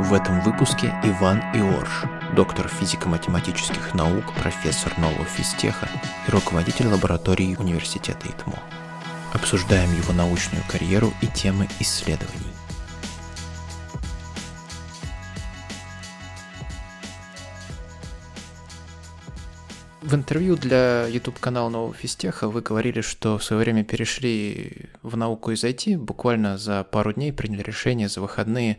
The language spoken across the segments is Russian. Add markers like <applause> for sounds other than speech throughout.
В этом выпуске Иван Иорш, доктор физико-математических наук, профессор нового физтеха и руководитель лаборатории университета ИТМО. Обсуждаем его научную карьеру и темы исследований. В интервью для YouTube-канала Нового Физтеха вы говорили, что в свое время перешли в науку из IT, буквально за пару дней приняли решение за выходные.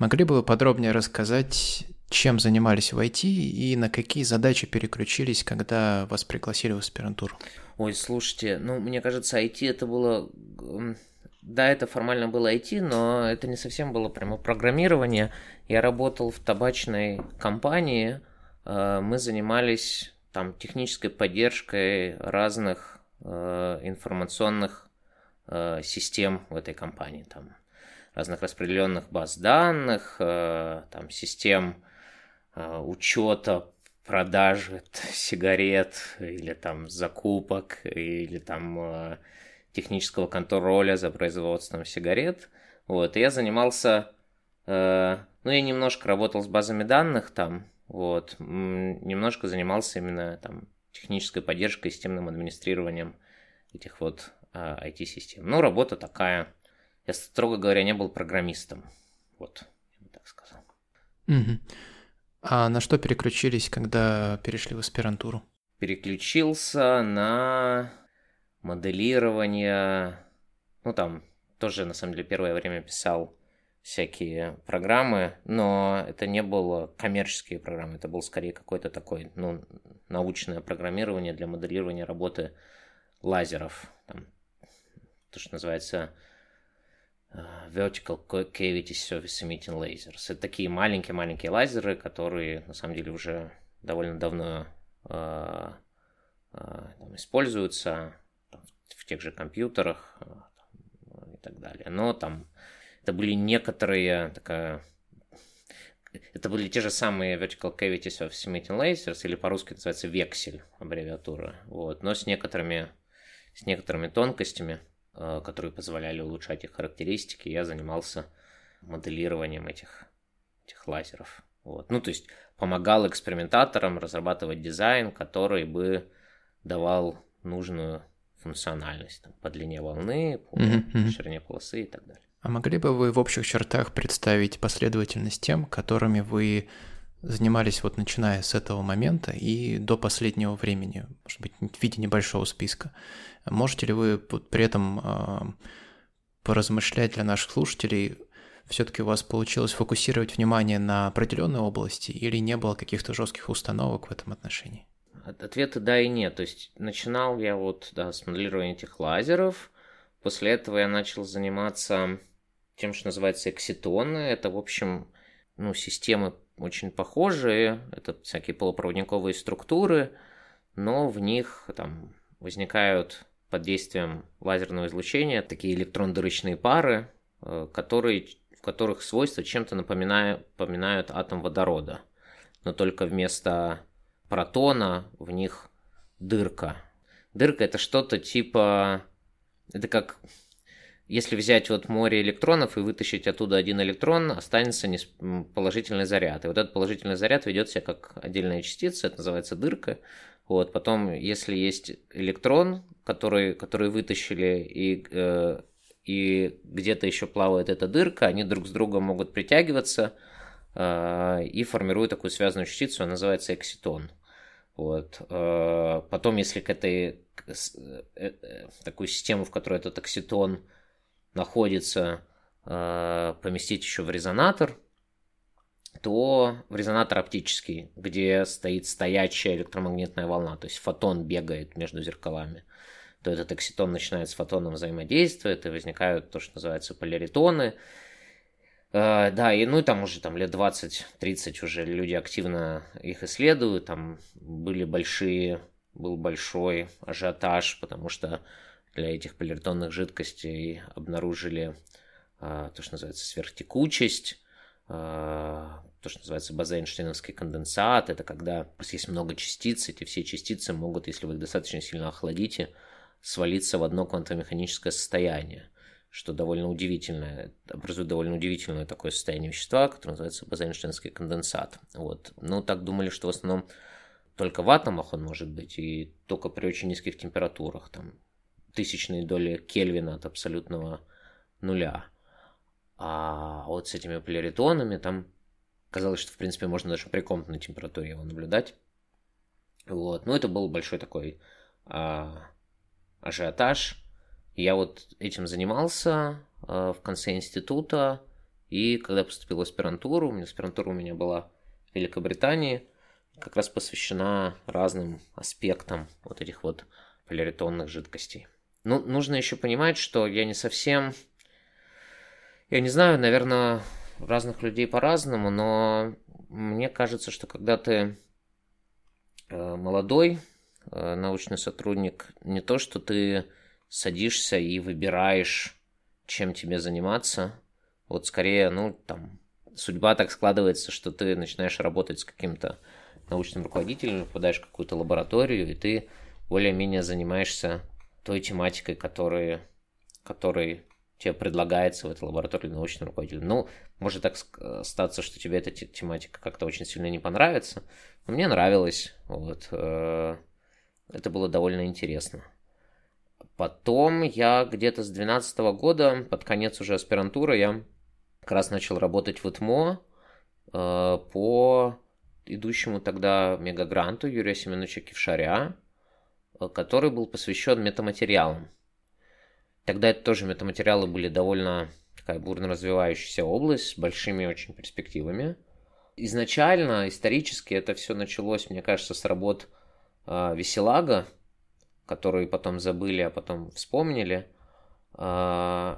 Могли бы вы подробнее рассказать, чем занимались в IT и на какие задачи переключились, когда вас пригласили в аспирантуру? Ой, слушайте, ну, мне кажется, IT это было... Да, это формально было IT, но это не совсем было прямо программирование. Я работал в табачной компании, э, мы занимались там технической поддержкой разных э, информационных э, систем в этой компании, там разных распределенных баз данных, э, там систем э, учета продажи <laughs> сигарет или там закупок или там э, технического контроля за производством сигарет. Вот, и я занимался, э, ну, я немножко работал с базами данных там, вот. Немножко занимался именно там технической поддержкой, системным администрированием этих вот а, IT-систем. Ну, работа такая. Я, строго говоря, не был программистом. Вот, я бы так сказал. Угу. А на что переключились, когда перешли в аспирантуру? Переключился на моделирование. Ну, там тоже, на самом деле, первое время писал всякие программы, но это не было коммерческие программы, это был скорее какой-то такой, ну, научное программирование для моделирования работы лазеров. Там, то, что называется Vertical Cavity Surface Emitting Lasers. Это такие маленькие-маленькие лазеры, которые на самом деле уже довольно давно uh, там, используются там, в тех же компьютерах там, и так далее. Но там это были некоторые такая это были те же самые Vertical Cavities of Emitting Lasers, или по-русски называется вексель, аббревиатура, вот, но с некоторыми, с некоторыми тонкостями, э, которые позволяли улучшать их характеристики, я занимался моделированием этих, этих лазеров. Вот. Ну, то есть помогал экспериментаторам разрабатывать дизайн, который бы давал нужную функциональность там, по длине волны, по mm-hmm. ширине полосы и так далее. А могли бы вы в общих чертах представить последовательность тем, которыми вы занимались вот начиная с этого момента и до последнего времени, может быть, в виде небольшого списка? Можете ли вы при этом э, поразмышлять для наших слушателей, все-таки у вас получилось фокусировать внимание на определенной области или не было каких-то жестких установок в этом отношении? Ответы да и нет. То есть начинал я вот да, с моделирования этих лазеров, после этого я начал заниматься тем, что называется экситоны. Это, в общем, ну, системы очень похожие, это всякие полупроводниковые структуры, но в них там возникают под действием лазерного излучения такие электрон-дырочные пары, э, которые, в которых свойства чем-то напоминают, напоминают атом водорода, но только вместо протона в них дырка. Дырка это что-то типа... Это как если взять вот море электронов и вытащить оттуда один электрон, останется положительный заряд. И вот этот положительный заряд ведет себя как отдельная частица, это называется дырка. Вот, потом, если есть электрон, который, который вытащили, и, э, и где-то еще плавает эта дырка, они друг с другом могут притягиваться э, и формируют такую связанную частицу, она называется экситон. Вот. Э, потом, если к этой к, э, э, такую систему, в которой этот экситон находится, э, поместить еще в резонатор, то в резонатор оптический, где стоит стоячая электромагнитная волна, то есть фотон бегает между зеркалами, то этот экситон начинает с фотоном взаимодействовать, и возникают то, что называется поляритоны. Uh, да, и ну и там уже там лет 20-30 уже люди активно их исследуют, там были большие, был большой ажиотаж, потому что для этих поляритонных жидкостей обнаружили а, то, что называется сверхтекучесть, а, то, что называется база-эйнштейновский конденсат. Это когда есть много частиц, эти все частицы могут, если вы их достаточно сильно охладите, свалиться в одно квантомеханическое состояние. что довольно удивительное, образует довольно удивительное такое состояние вещества, которое называется бозайнштейнский конденсат. Вот. Ну, так думали, что в основном только в атомах он может быть, и только при очень низких температурах, там, тысячные доли Кельвина от абсолютного нуля. А вот с этими поляритонами там казалось, что, в принципе, можно даже при комнатной температуре его наблюдать. Вот. Ну, это был большой такой а, ажиотаж. Я вот этим занимался а, в конце института, и когда поступил в аспирантуру, у меня аспирантура у меня была в Великобритании, как раз посвящена разным аспектам вот этих вот поляритонных жидкостей. Ну, нужно еще понимать, что я не совсем... Я не знаю, наверное, разных людей по-разному, но мне кажется, что когда ты э, молодой э, научный сотрудник, не то, что ты садишься и выбираешь, чем тебе заниматься, вот скорее, ну, там, судьба так складывается, что ты начинаешь работать с каким-то научным руководителем, попадаешь в какую-то лабораторию, и ты более-менее занимаешься той тематикой, которой, которой тебе предлагается в этой лаборатории научный руководитель. Ну, может так статься, что тебе эта тематика как-то очень сильно не понравится. Но мне нравилось. Вот. Э, это было довольно интересно. Потом я где-то с 12 года, под конец уже аспирантуры, я как раз начал работать в ИТМО э, по идущему тогда мегагранту Юрия Семеновича Кившаря, который был посвящен метаматериалам. Тогда это тоже метаматериалы были довольно такая бурно развивающаяся область с большими очень перспективами. Изначально, исторически, это все началось, мне кажется, с работ э, Веселага, которые потом забыли, а потом вспомнили, э,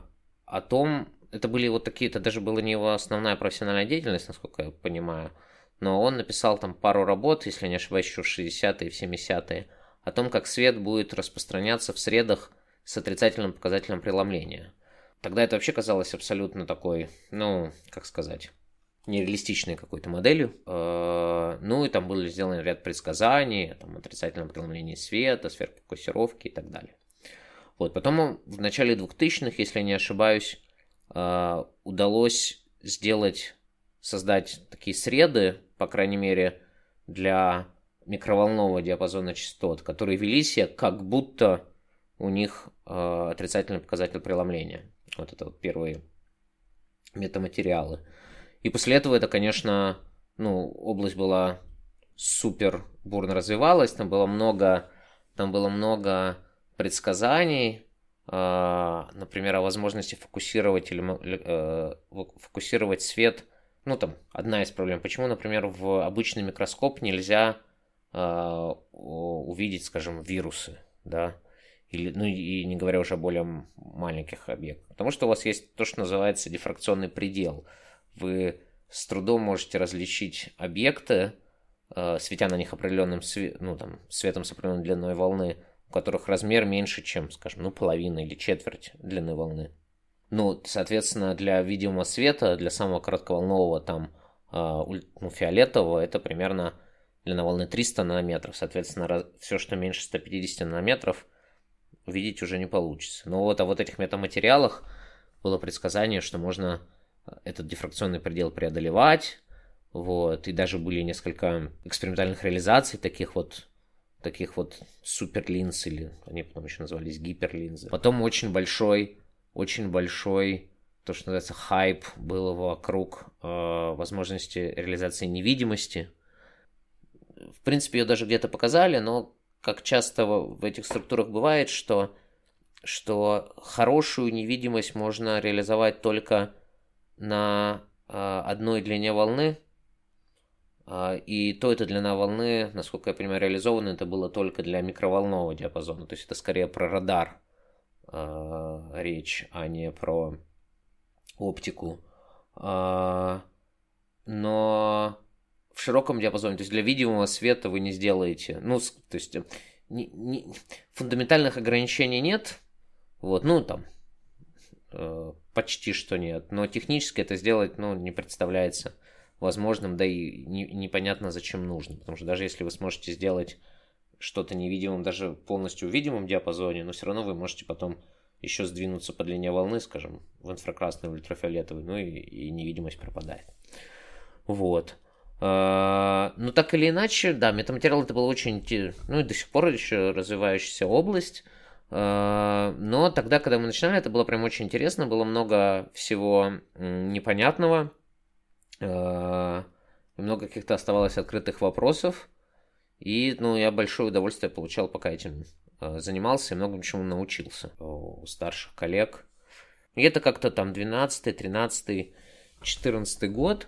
о том, это были вот такие, это даже была не его основная профессиональная деятельность, насколько я понимаю, но он написал там пару работ, если не ошибаюсь, еще в 60-е, в 70-е, о том, как свет будет распространяться в средах с отрицательным показателем преломления. Тогда это вообще казалось абсолютно такой, ну, как сказать, нереалистичной какой-то моделью. Э, ну и там были сделаны ряд предсказаний, там отрицательное преломление света, сверхфокусировки и так далее. Вот, потом в начале 2000-х, если не ошибаюсь, э, удалось сделать, создать такие среды, по крайней мере, для микроволнового диапазона частот, которые вели себя как будто у них э, отрицательный показатель преломления. Вот это вот первые метаматериалы. И после этого это, конечно, ну, область была супер бурно развивалась, там было много, там было много предсказаний, э, например, о возможности фокусировать или э, фокусировать свет. Ну, там, одна из проблем. Почему, например, в обычный микроскоп нельзя увидеть, скажем, вирусы, да? или, ну и не говоря уже о более маленьких объектах. Потому что у вас есть то, что называется дифракционный предел. Вы с трудом можете различить объекты, э, светя на них определенным све- ну, там, светом с определенной длиной волны, у которых размер меньше, чем, скажем, ну, половина или четверть длины волны. Ну, соответственно, для видимого света, для самого коротковолнового, там, э, ну, фиолетового, это примерно длина волны 300 нанометров. Соответственно, все, что меньше 150 нанометров, увидеть уже не получится. Но вот о вот этих метаматериалах было предсказание, что можно э, этот дифракционный предел преодолевать, вот, и даже были несколько экспериментальных реализаций таких вот таких вот суперлинз, или они потом еще назывались гиперлинзы. Потом очень большой, очень большой, то, что называется, хайп был вокруг э, возможности реализации невидимости. В принципе, ее даже где-то показали, но как часто в этих структурах бывает, что, что хорошую невидимость можно реализовать только на э, одной длине волны, э, и то эта длина волны, насколько я понимаю, реализована, это было только для микроволнового диапазона, то есть это скорее про радар э, речь, а не про оптику. Но в широком диапазоне, то есть для видимого света вы не сделаете, ну, то есть э, не, не, фундаментальных ограничений нет, вот, ну, там, э, почти что нет, но технически это сделать, ну, не представляется возможным, да и не, непонятно зачем нужно, потому что даже если вы сможете сделать что-то невидимым, даже полностью в видимом диапазоне, но все равно вы можете потом еще сдвинуться по длине волны, скажем, в инфракрасный, в ультрафиолетовый, ну и, и невидимость пропадает. Вот. А, ну, так или иначе, да, метаматериал это была очень, ну и до сих пор еще развивающаяся область. А, но тогда, когда мы начинали, это было прям очень интересно, было много всего непонятного, а, много каких-то оставалось открытых вопросов. И, ну, я большое удовольствие получал, пока этим занимался и многому чему научился у старших коллег. И это как-то там 12 13 14 год.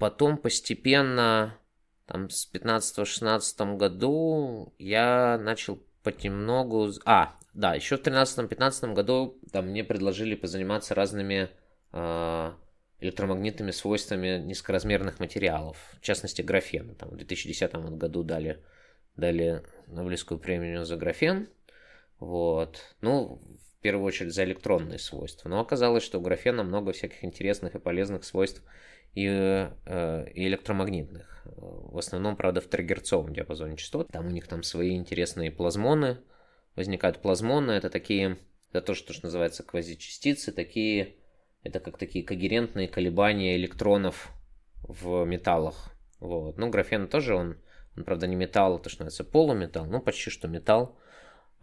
Потом постепенно, там, с 15-16 году я начал понемногу... А, да, еще в 13-15 году там, мне предложили позаниматься разными э, электромагнитными свойствами низкоразмерных материалов, в частности графена. Там, в 2010 году дали, дали Нобелевскую премию за графен. Вот. Ну, в первую очередь за электронные свойства. Но оказалось, что у графена много всяких интересных и полезных свойств и, э, и электромагнитных. В основном, правда, в триггерцовом диапазоне частот. Там у них там свои интересные плазмоны. Возникают плазмоны, это такие, это то, что, что называется квазичастицы, такие, это как такие когерентные колебания электронов в металлах. Вот. Ну, графен тоже, он, он, правда, не металл, это что называется полуметалл, ну, почти что металл.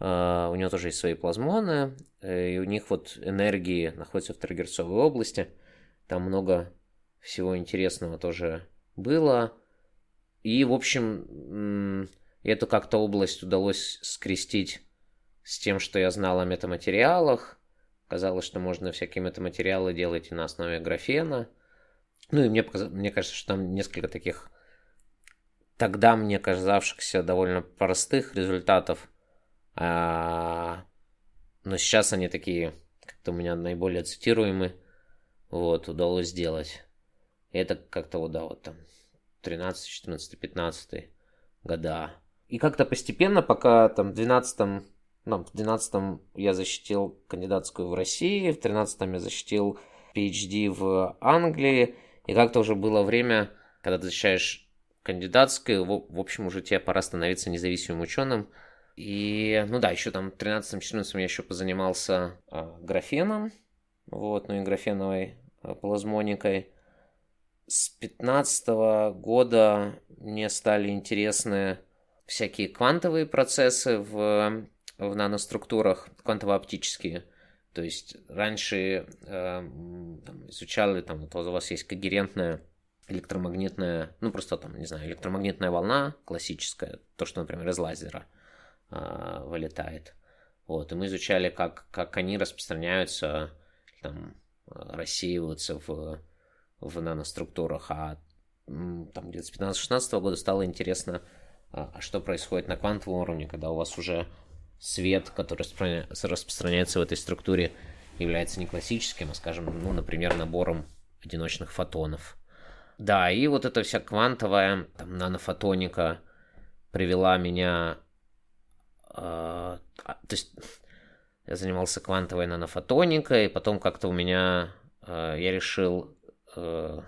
Uh, у него тоже есть свои плазмоны, э, и у них вот энергии находятся в триггерцовой области. Там много всего интересного тоже было. И, в общем, эту как-то область удалось скрестить с тем, что я знал о метаматериалах. Казалось, что можно всякие метаматериалы делать и на основе графена. Ну и мне, мне кажется, что там несколько таких тогда мне казавшихся довольно простых результатов. А, но сейчас они такие, как-то у меня наиболее цитируемые. Вот, удалось сделать. Это как-то вот, да, вот там 13, 14, 15 года. И как-то постепенно, пока там в 12 ну, в 12 я защитил кандидатскую в России, в 13 я защитил PhD в Англии, и как-то уже было время, когда ты защищаешь кандидатскую, в, в общем, уже тебе пора становиться независимым ученым. И, ну да, еще там в 13-14 я еще позанимался а, графеном, вот, ну и графеновой а, плазмоникой с 15 года мне стали интересны всякие квантовые процессы в, в наноструктурах, квантово-оптические. То есть раньше э, изучали, там, вот у вас есть когерентная электромагнитная, ну просто там, не знаю, электромагнитная волна классическая, то, что, например, из лазера э, вылетает. Вот, и мы изучали, как, как они распространяются, там, рассеиваются в в наноструктурах, а там где-то с 15-16 года стало интересно, а, а что происходит на квантовом уровне, когда у вас уже свет, который распространяется в этой структуре, является не классическим, а, скажем, ну, например, набором одиночных фотонов. Да, и вот эта вся квантовая там, нанофотоника привела меня... Э, то есть я занимался квантовой нанофотоникой, потом как-то у меня... Э, я решил э,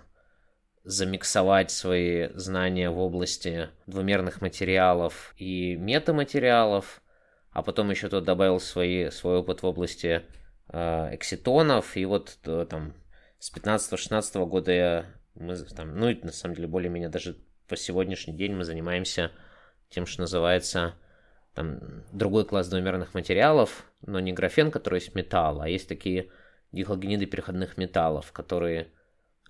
замиксовать свои знания в области двумерных материалов и метаматериалов, а потом еще тут добавил свои, свой опыт в области э, экситонов, и вот э, там с 15-16 года я, мы там, ну и на самом деле более-менее даже по сегодняшний день мы занимаемся тем, что называется там другой класс двумерных материалов, но не графен, который есть металл, а есть такие дигалогениды переходных металлов, которые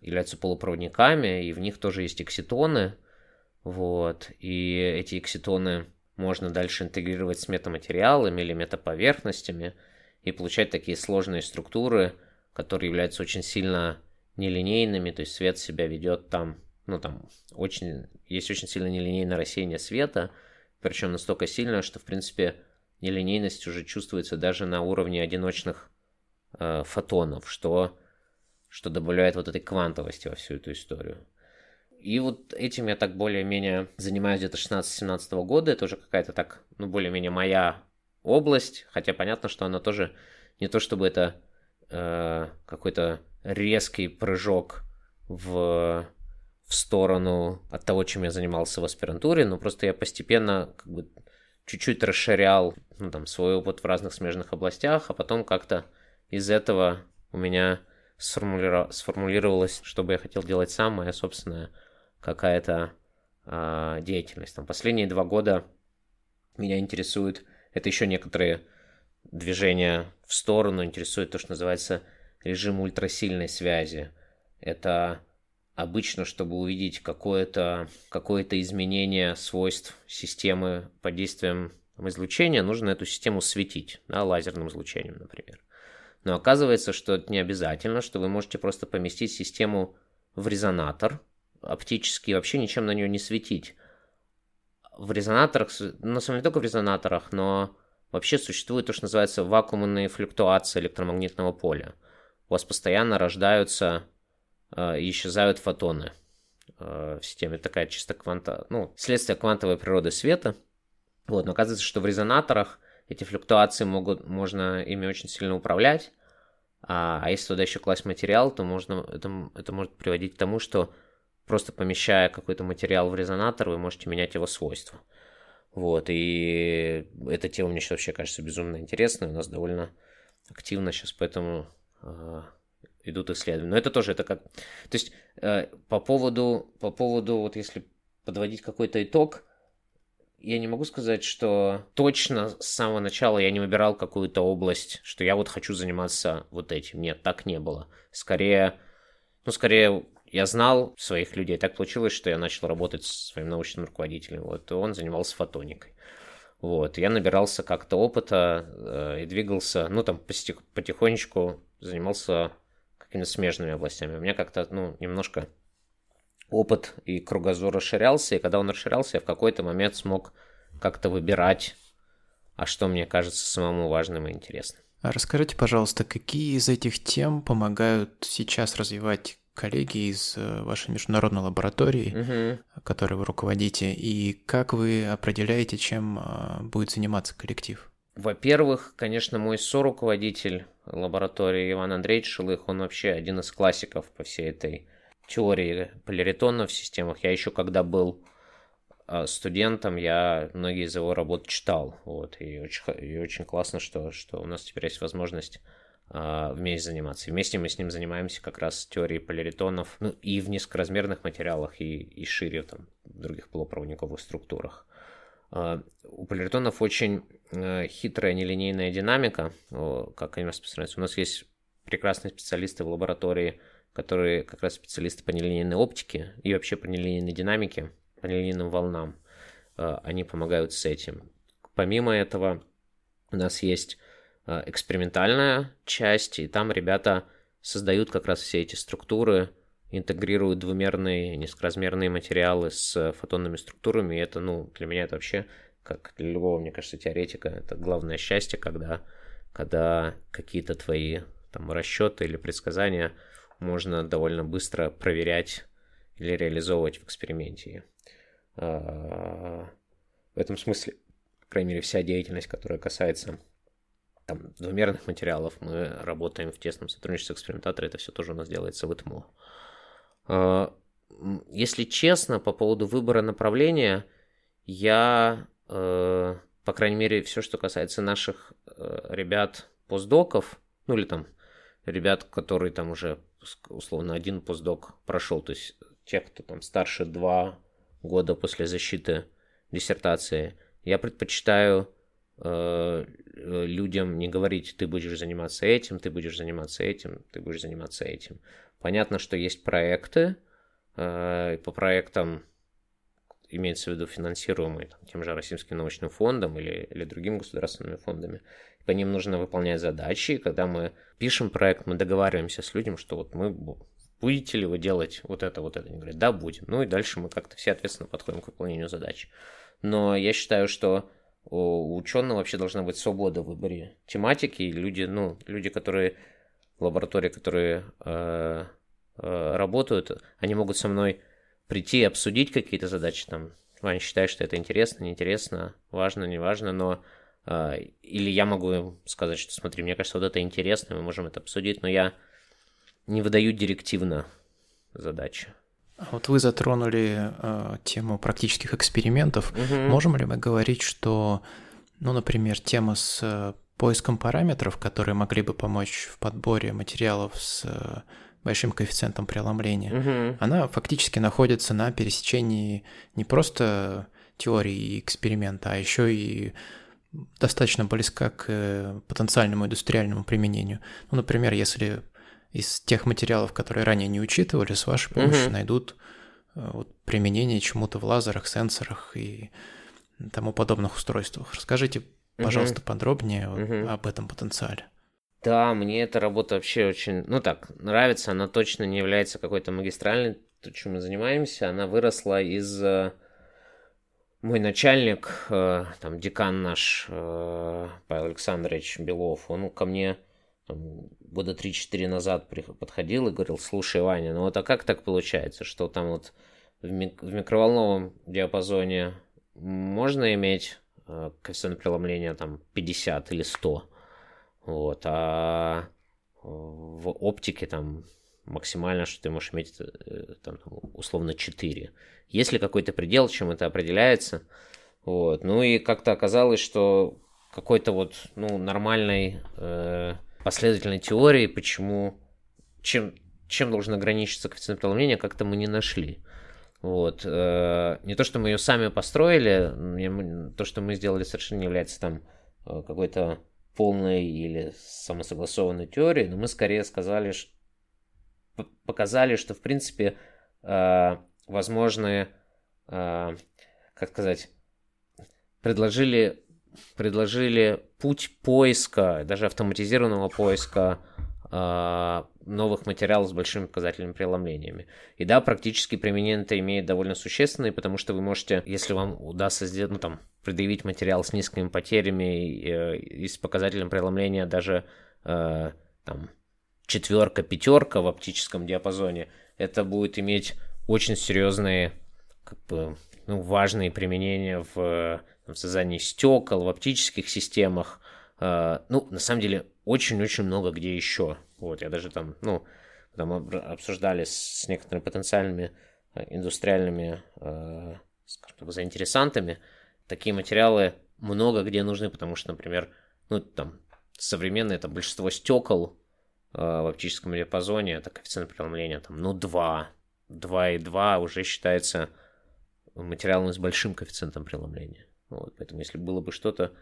являются полупроводниками, и в них тоже есть экситоны. Вот. И эти экситоны можно дальше интегрировать с метаматериалами или метаповерхностями и получать такие сложные структуры, которые являются очень сильно нелинейными, то есть свет себя ведет там, ну там очень, есть очень сильно нелинейное рассеяние света, причем настолько сильное, что в принципе нелинейность уже чувствуется даже на уровне одиночных э, фотонов, что что добавляет вот этой квантовости во всю эту историю. И вот этим я так более-менее занимаюсь где-то 16-17 года. Это уже какая-то так, ну, более-менее моя область. Хотя понятно, что она тоже не то чтобы это э, какой-то резкий прыжок в, в сторону от того, чем я занимался в аспирантуре, но просто я постепенно как бы чуть-чуть расширял ну, там, свой опыт в разных смежных областях, а потом как-то из этого у меня сформулиров... сформулировалось, что бы я хотел делать сам, моя собственная какая-то э, деятельность. Там последние два года меня интересует, это еще некоторые движения в сторону, интересует то, что называется режим ультрасильной связи. Это обычно, чтобы увидеть какое-то какое изменение свойств системы под действием излучения, нужно эту систему светить, да, лазерным излучением, например. Но оказывается, что это не обязательно, что вы можете просто поместить систему в резонатор, оптически вообще ничем на нее не светить. В резонаторах, ну, на самом деле только в резонаторах, но вообще существует то, что называется вакуумные флюктуации электромагнитного поля. У вас постоянно рождаются э, исчезают фотоны э, в системе. Такая чисто кванта, ну, следствие квантовой природы света. Вот, но оказывается, что в резонаторах эти флюктуации могут, можно ими очень сильно управлять. А, а если туда еще класть материал, то можно, это, это может приводить к тому, что просто помещая какой-то материал в резонатор, вы можете менять его свойства. Вот, и эта тема мне сейчас вообще кажется безумно интересной, у нас довольно активно сейчас поэтому э, идут исследования. Но это тоже, это как... То есть э, по поводу, по поводу, вот если подводить какой-то итог, я не могу сказать, что точно с самого начала я не выбирал какую-то область, что я вот хочу заниматься вот этим. Нет, так не было. Скорее, ну, скорее я знал своих людей. Так получилось, что я начал работать с своим научным руководителем. Вот, и он занимался фотоникой. Вот, я набирался как-то опыта э, и двигался, ну, там, потихонечку занимался какими-то смежными областями. У меня как-то, ну, немножко опыт и кругозор расширялся, и когда он расширялся, я в какой-то момент смог как-то выбирать, а что мне кажется самому важным и интересным. А расскажите, пожалуйста, какие из этих тем помогают сейчас развивать коллеги из э, вашей международной лаборатории, угу. которой вы руководите, и как вы определяете, чем э, будет заниматься коллектив? Во-первых, конечно, мой соруководитель лаборатории Иван Андреевич Шилых, он вообще один из классиков по всей этой теории поляритона в системах. Я еще когда был э, студентом, я многие из его работ читал. Вот, и очень, и очень классно, что, что у нас теперь есть возможность а, вместе заниматься. вместе мы с ним занимаемся как раз теорией поляритонов, ну и в низкоразмерных материалах, и, и шире там, в других полупроводниковых структурах. А, у поляритонов очень э, хитрая нелинейная динамика, как они распространяются. У нас есть прекрасные специалисты в лаборатории, которые как раз специалисты по нелинейной оптике и вообще по нелинейной динамике, по нелинейным волнам. А, они помогают с этим. Помимо этого, у нас есть Э, экспериментальная часть, и там ребята создают как раз все эти структуры, интегрируют двумерные, низкоразмерные материалы с фотонными структурами, и это, ну, для меня это вообще, как для любого, мне кажется, теоретика, это главное счастье, когда, когда какие-то твои там расчеты или предсказания можно довольно быстро проверять или реализовывать в эксперименте. А, в этом смысле, по крайней мере, вся деятельность, которая касается там, двумерных материалов, мы работаем в тесном сотрудничестве с экспериментатором, это все тоже у нас делается в ИТМО. А, если честно, по поводу выбора направления, я, э, по крайней мере, все, что касается наших э, ребят постдоков, ну или там ребят, которые там уже условно один постдок прошел, то есть тех, кто там старше два года после защиты диссертации, я предпочитаю Э, людям не говорить, ты будешь заниматься этим, ты будешь заниматься этим, ты будешь заниматься этим. Понятно, что есть проекты, э, по проектам имеется в виду финансируемые там, тем же Российским научным фондом или, или другими государственными фондами. По ним нужно выполнять задачи. И когда мы пишем проект, мы договариваемся с людьми, что вот мы будете ли вы делать вот это, вот это. Они говорят, да, будем. Ну и дальше мы как-то все ответственно подходим к выполнению задач. Но я считаю, что у ученого вообще должна быть свобода в выборе тематики. И люди, ну, люди, которые лаборатории, которые э, э, работают, они могут со мной прийти и обсудить какие-то задачи. Там, Ваня считает, что это интересно, неинтересно, важно, неважно, но э, или я могу сказать, что смотри, мне кажется, вот это интересно, мы можем это обсудить, но я не выдаю директивно задачи. Вот вы затронули э, тему практических экспериментов. Угу. Можем ли мы говорить, что, ну, например, тема с э, поиском параметров, которые могли бы помочь в подборе материалов с э, большим коэффициентом преломления, угу. она фактически находится на пересечении не просто теории и эксперимента, а еще и достаточно близка к э, потенциальному индустриальному применению. Ну, например, если из тех материалов, которые ранее не учитывали, с вашей помощью угу. найдут э, вот, применение чему-то в лазерах, сенсорах и тому подобных устройствах. Расскажите, пожалуйста, угу. подробнее угу. об этом потенциале. Да, мне эта работа вообще очень, ну так, нравится. Она точно не является какой-то магистральной, то, чем мы занимаемся. Она выросла из э, мой начальник, э, там, декан наш, э, Павел Александрович Белов, он ко мне там, года 3-4 назад подходил и говорил, слушай, Ваня, ну вот а как так получается, что там вот в, в микроволновом диапазоне можно иметь коэффициент преломления там 50 или 100, вот, а в оптике там максимально, что ты можешь иметь э, там, условно 4. Есть ли какой-то предел, чем это определяется? Вот. Ну и как-то оказалось, что какой-то вот ну, нормальной э, последовательной теории, почему, чем, чем должен ограничиться коэффициент преломления, как-то мы не нашли. Вот. Э, не то, что мы ее сами построили, то, что мы сделали, совершенно не является там э, какой-то полной или самосогласованной теорией, но мы скорее сказали, что показали, что, в принципе, э, возможны, э, как сказать, предложили, предложили путь поиска, даже автоматизированного поиска новых материалов с большими показательными преломлениями. И да, практически применение это имеет довольно существенный, потому что вы можете, если вам удастся сделать, ну там, предъявить материал с низкими потерями и, и с показателем преломления даже э, там четверка, пятерка в оптическом диапазоне, это будет иметь очень серьезные, как бы, ну, важные применения в, в создании стекол, в оптических системах. Э, ну, на самом деле, очень-очень много где еще. Вот, я даже там, ну, там обсуждали с, некоторыми потенциальными э, индустриальными, э, скажем так, заинтересантами. Такие материалы много где нужны, потому что, например, ну, там, современное там большинство стекол Э, в оптическом диапазоне, это коэффициент преломления там, ну, 2. 2,2 уже считается материалом с большим коэффициентом преломления. Вот, поэтому если было бы что-то,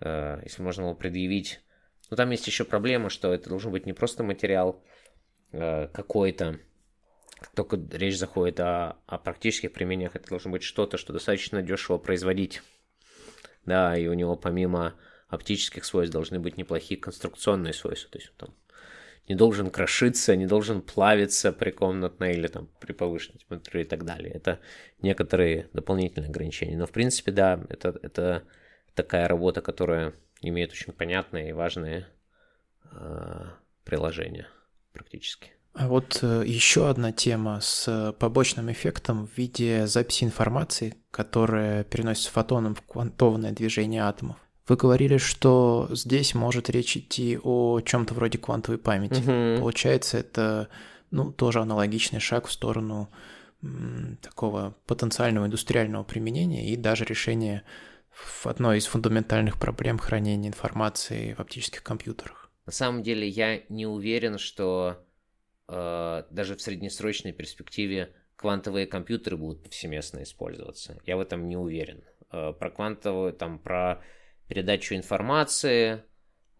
э, если можно было предъявить... Ну, там есть еще проблема, что это должен быть не просто материал э, какой-то, только речь заходит о, о практических применениях, это должно быть что-то, что достаточно дешево производить. Да, и у него помимо оптических свойств должны быть неплохие конструкционные свойства. То есть там не должен крошиться, не должен плавиться при комнатной или там при повышенной температуре и так далее. Это некоторые дополнительные ограничения. Но в принципе, да, это, это такая работа, которая имеет очень понятные и важные э, приложения практически. А вот э, еще одна тема с побочным эффектом в виде записи информации, которая переносится фотоном в квантованное движение атомов. Вы говорили, что здесь может речь идти о чем-то вроде квантовой памяти. Угу. Получается, это ну, тоже аналогичный шаг в сторону м, такого потенциального индустриального применения и даже решения одной из фундаментальных проблем хранения информации в оптических компьютерах. На самом деле я не уверен, что э, даже в среднесрочной перспективе квантовые компьютеры будут повсеместно использоваться. Я в этом не уверен. Э, про квантовую, там, про передачу информации,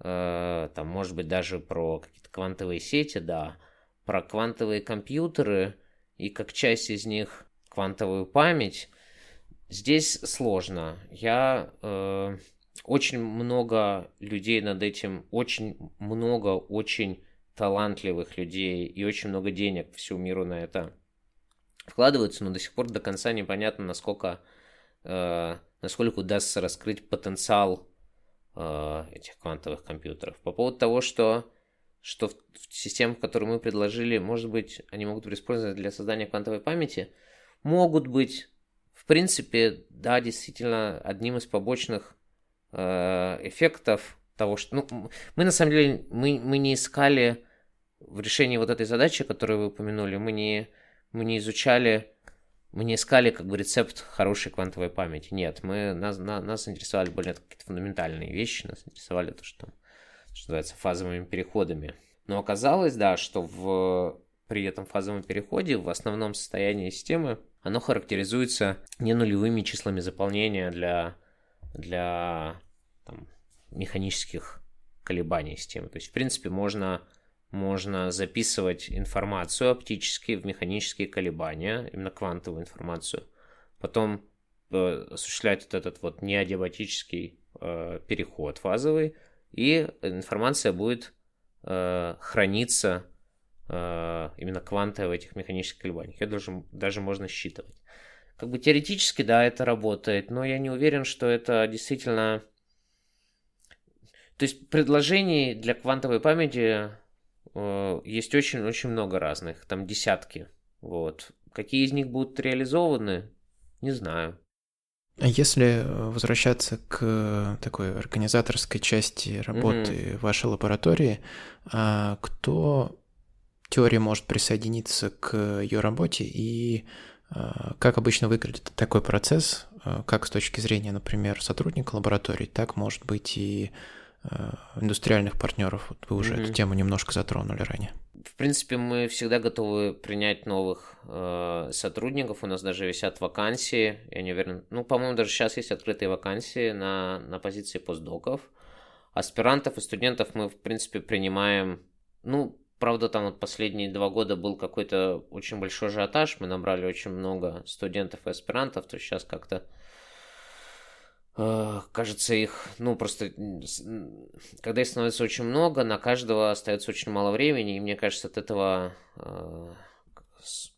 э, там, может быть, даже про какие-то квантовые сети, да, про квантовые компьютеры и как часть из них квантовую память. Здесь сложно. Я э, очень много людей над этим, очень много очень талантливых людей и очень много денег всему миру на это вкладываются, но до сих пор до конца непонятно, насколько э, насколько удастся раскрыть потенциал э, этих квантовых компьютеров. По поводу того, что, что в, в системах, которые мы предложили, может быть, они могут быть использованы для создания квантовой памяти, могут быть, в принципе, да, действительно, одним из побочных э, эффектов того, что... Ну, мы на самом деле, мы, мы не искали в решении вот этой задачи, которую вы упомянули, мы не мы не изучали, мы не искали как бы рецепт хорошей квантовой памяти. Нет, мы, нас, на, нас интересовали более какие-то фундаментальные вещи, нас интересовали то, что, что называется, фазовыми переходами. Но оказалось, да, что в, при этом фазовом переходе в основном состоянии системы оно характеризуется не нулевыми числами заполнения для, для там, механических колебаний системы. То есть, в принципе, можно, можно записывать информацию оптически в механические колебания, именно квантовую информацию, потом э, осуществлять вот этот вот неадиабатический э, переход фазовый, и информация будет э, храниться именно квантовая в этих механических колебаниях. Ее даже, даже можно считывать. Как бы теоретически, да, это работает, но я не уверен, что это действительно то есть предложений для квантовой памяти э, есть очень-очень много разных, там десятки. Вот. Какие из них будут реализованы, не знаю. А если возвращаться к такой организаторской части работы mm-hmm. вашей лаборатории, а кто теория может присоединиться к ее работе и а, как обычно выглядит такой процесс, а, как с точки зрения, например, сотрудника лаборатории, так может быть и Э, индустриальных партнеров. Вот вы уже mm-hmm. эту тему немножко затронули ранее. В принципе, мы всегда готовы принять новых э, сотрудников. У нас даже висят вакансии. Я не уверен. Ну, по-моему, даже сейчас есть открытые вакансии на, на позиции постдоков. Аспирантов и студентов мы, в принципе, принимаем. Ну, правда, там вот последние два года был какой-то очень большой ажиотаж. Мы набрали очень много студентов и аспирантов. То сейчас как-то Э, кажется, их, ну, просто, когда их становится очень много, на каждого остается очень мало времени, и мне кажется, от этого э,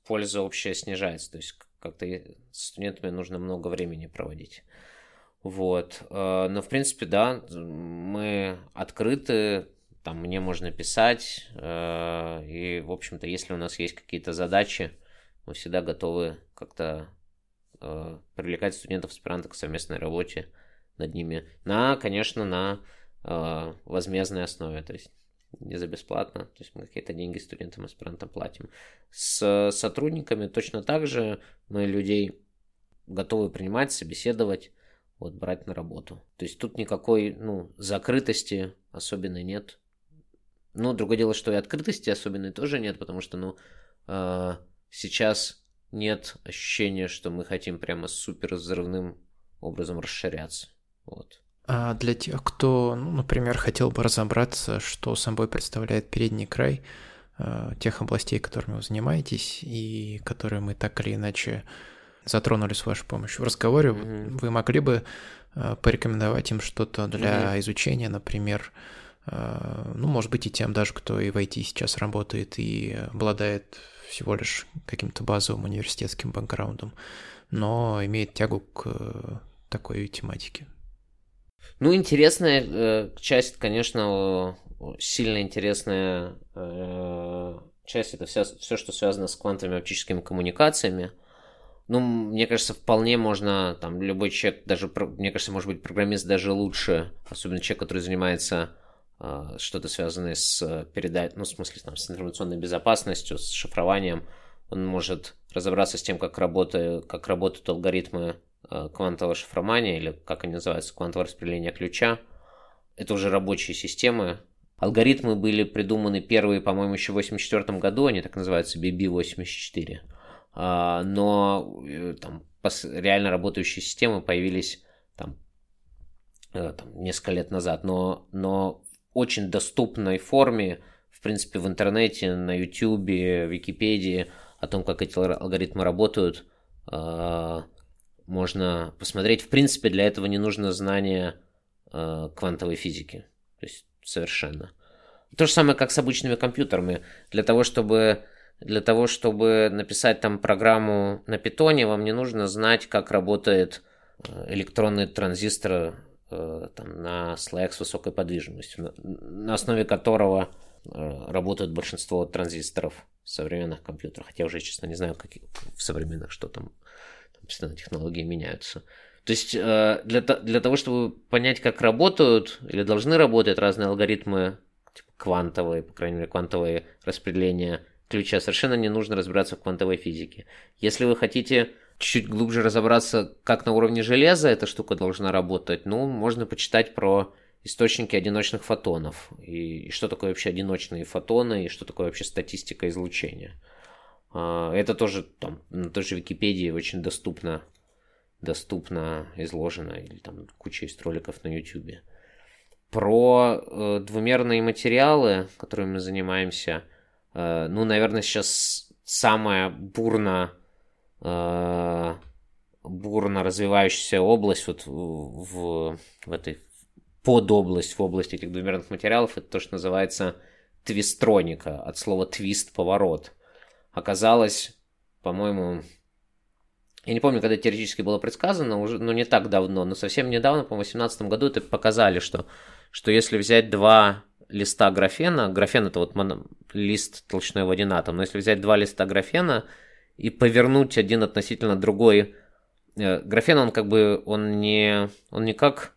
польза общая снижается. То есть, как-то с студентами нужно много времени проводить. Вот. Э, но, в принципе, да, мы открыты, там мне можно писать, и, в общем-то, если у нас есть какие-то задачи, мы всегда готовы как-то э, привлекать студентов аспирантов к совместной работе над ними на, конечно, на э, возмездной основе, то есть не за бесплатно, то есть мы какие-то деньги студентам аспирантам платим. С сотрудниками точно так же мы людей готовы принимать, собеседовать, вот брать на работу. То есть тут никакой, ну, закрытости особенной нет. Ну, другое дело, что и открытости особенной тоже нет, потому что, ну, э, сейчас нет ощущения, что мы хотим прямо супер взрывным образом расширяться. Вот. А для тех, кто, ну, например, хотел бы разобраться, что собой представляет передний край э, тех областей, которыми вы занимаетесь, и которые мы так или иначе затронули с вашей помощью в разговоре, mm-hmm. вы могли бы э, порекомендовать им что-то для mm-hmm. изучения, например, э, ну, может быть, и тем даже, кто и в IT сейчас работает и обладает всего лишь каким-то базовым университетским бэкграундом, но имеет тягу к э, такой тематике. Ну, интересная э, часть, конечно, сильно интересная э, часть это вся, все, что связано с квантовыми оптическими коммуникациями. Ну, мне кажется, вполне можно, там, любой человек, даже, мне кажется, может быть, программист даже лучше, особенно человек, который занимается что-то связанное с э, передачей, ну, в смысле, там, с информационной безопасностью, с шифрованием, он может разобраться с тем, как, работает, как работают алгоритмы э, квантового шифрования, или как они называются, квантовое распределение ключа. Это уже рабочие системы. Алгоритмы были придуманы первые, по-моему, еще в 1984 году, они так называются BB-84. А, но э, там реально работающие системы появились там, несколько лет назад, но, но очень доступной форме, в принципе, в интернете, на YouTube, Википедии, о том, как эти алгоритмы работают, а, можно посмотреть. В принципе, для этого не нужно знание а, квантовой физики. То есть совершенно. То же самое, как с обычными компьютерами. Для того, чтобы, для того, чтобы написать там программу на питоне, вам не нужно знать, как работает а, электронный транзистор там, на слоях с высокой подвижностью, на, основе которого э, работают большинство транзисторов в современных компьютерах. Хотя уже, честно, не знаю, как в современных, что там, там постоянно технологии меняются. То есть э, для, для того, чтобы понять, как работают или должны работать разные алгоритмы, типа квантовые, по крайней мере, квантовые распределения ключа. Совершенно не нужно разбираться в квантовой физике. Если вы хотите чуть-чуть глубже разобраться, как на уровне железа эта штука должна работать, ну, можно почитать про источники одиночных фотонов. И, и что такое вообще одиночные фотоны, и что такое вообще статистика излучения. А, это тоже там на той же Википедии очень доступно, доступно изложено, или там куча есть роликов на YouTube. Про э, двумерные материалы, которыми мы занимаемся, э, ну, наверное, сейчас самая бурно, бурно развивающаяся область вот в, в этой подобласть в области этих двумерных материалов, это то, что называется твистроника, от слова твист – поворот. Оказалось, по-моему, я не помню, когда теоретически было предсказано, уже, ну, не так давно, но совсем недавно, по 2018 году, это показали, что, что если взять два листа графена, графен это вот моно, лист толщиной в один атом, но если взять два листа графена и повернуть один относительно другой, э, графен, он как бы, он не, он не как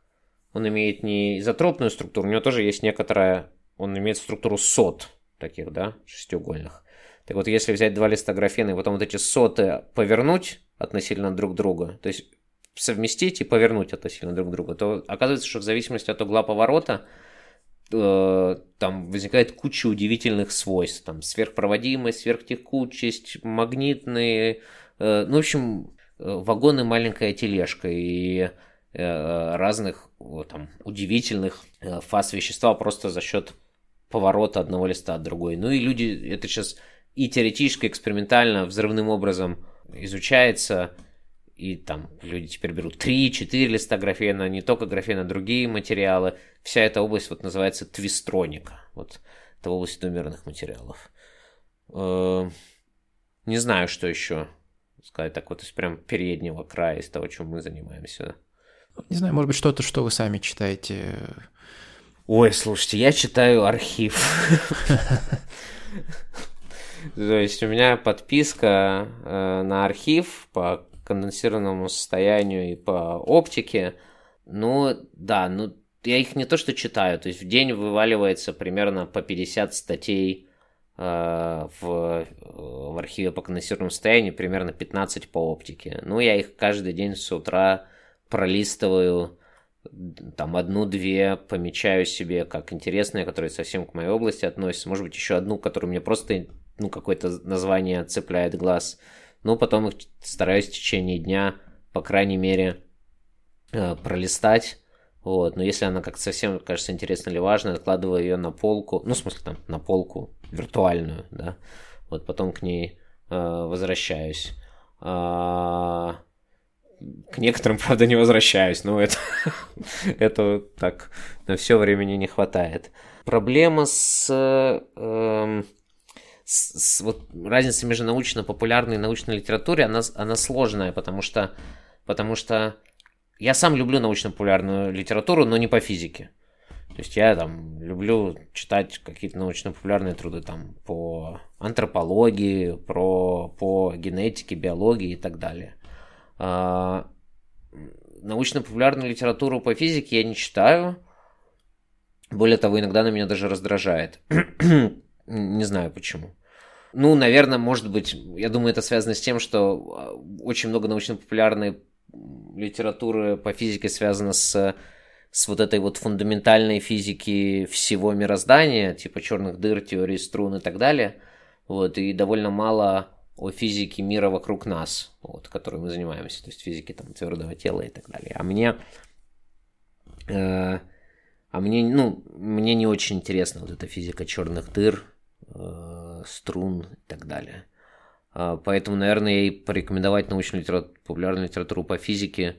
он имеет не изотропную структуру, у него тоже есть некоторая, он имеет структуру сот таких, да, шестиугольных. Так вот, если взять два листа графена и потом вот эти соты повернуть относительно друг друга, то есть совместить и повернуть относительно друг друга, то оказывается, что в зависимости от угла поворота там возникает куча удивительных свойств. Там сверхпроводимость, сверхтекучесть, магнитные, э, ну, в общем, э, вагоны маленькая тележка. И Э, разных там, удивительных э, фаз вещества просто за счет поворота одного листа от другой. Ну и люди, это сейчас и теоретически, экспериментально, взрывным образом изучается, и там люди теперь берут 3-4 листа графена, не только графена, другие материалы. Вся эта область вот называется твистроника. Вот это область двумерных материалов. Э, не знаю, что еще сказать так вот из прям переднего края, из того, чем мы занимаемся. Не знаю, может быть, что-то, что вы сами читаете. Ой, слушайте, я читаю архив. <laughs> То есть у меня подписка э, на архив по конденсированному состоянию и по оптике. Ну, да, ну, я их не то что читаю, то есть в день вываливается примерно по 50 статей э, в, в архиве по конденсированному состоянию, примерно 15 по оптике. Ну, я их каждый день с утра пролистываю там одну-две помечаю себе как интересные, которые совсем к моей области относятся. Может быть, еще одну, которую мне просто ну, какое-то название цепляет глаз. Ну, потом их стараюсь в течение дня, по крайней мере, э, пролистать. Вот. Но если она как-то совсем кажется интересной или важной, откладываю ее на полку. Ну, в смысле, там, на полку виртуальную, да. Вот потом к ней э, возвращаюсь. А, к некоторым, <laughs> правда, не возвращаюсь, но это, <laughs> это так, на все времени не хватает. Проблема с, э, с, вот, разницей между научно-популярной и научной литературой, она, она сложная, потому что, потому что я сам люблю научно-популярную литературу, но не по физике. То есть я там люблю читать какие-то научно-популярные труды там по антропологии, про, по генетике, биологии и так далее. А, научно-популярную литературу по физике я не читаю. Более того, иногда она меня даже раздражает. <clears throat> не знаю почему. Ну, наверное, может быть, я думаю, это связано с тем, что а, очень много научно-популярной литературы по физике связано с, с вот этой вот фундаментальной физики всего мироздания, типа черных дыр, теории струн и так далее. Вот, и довольно мало о физике мира вокруг нас, вот, которой мы занимаемся, то есть физики там твердого тела и так далее. А мне, э, а мне, ну, мне не очень интересна вот эта физика черных дыр, струн и так далее. Э, поэтому, наверное, я порекомендовать научную литературу, популярную литературу по физике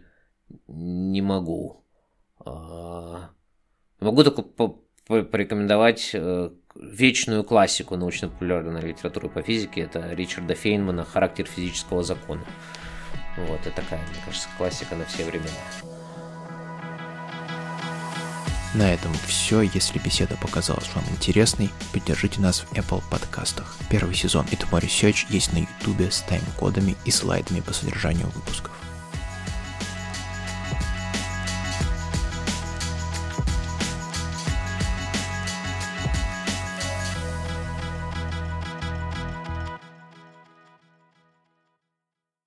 не могу. Э, могу только по порекомендовать э, вечную классику научно-популярной литературы по физике. Это Ричарда Фейнмана «Характер физического закона». Вот, это такая, мне кажется, классика на все времена. На этом все. Если беседа показалась вам интересной, поддержите нас в Apple подкастах. Первый сезон It More Research есть на YouTube с тайм-кодами и слайдами по содержанию выпусков.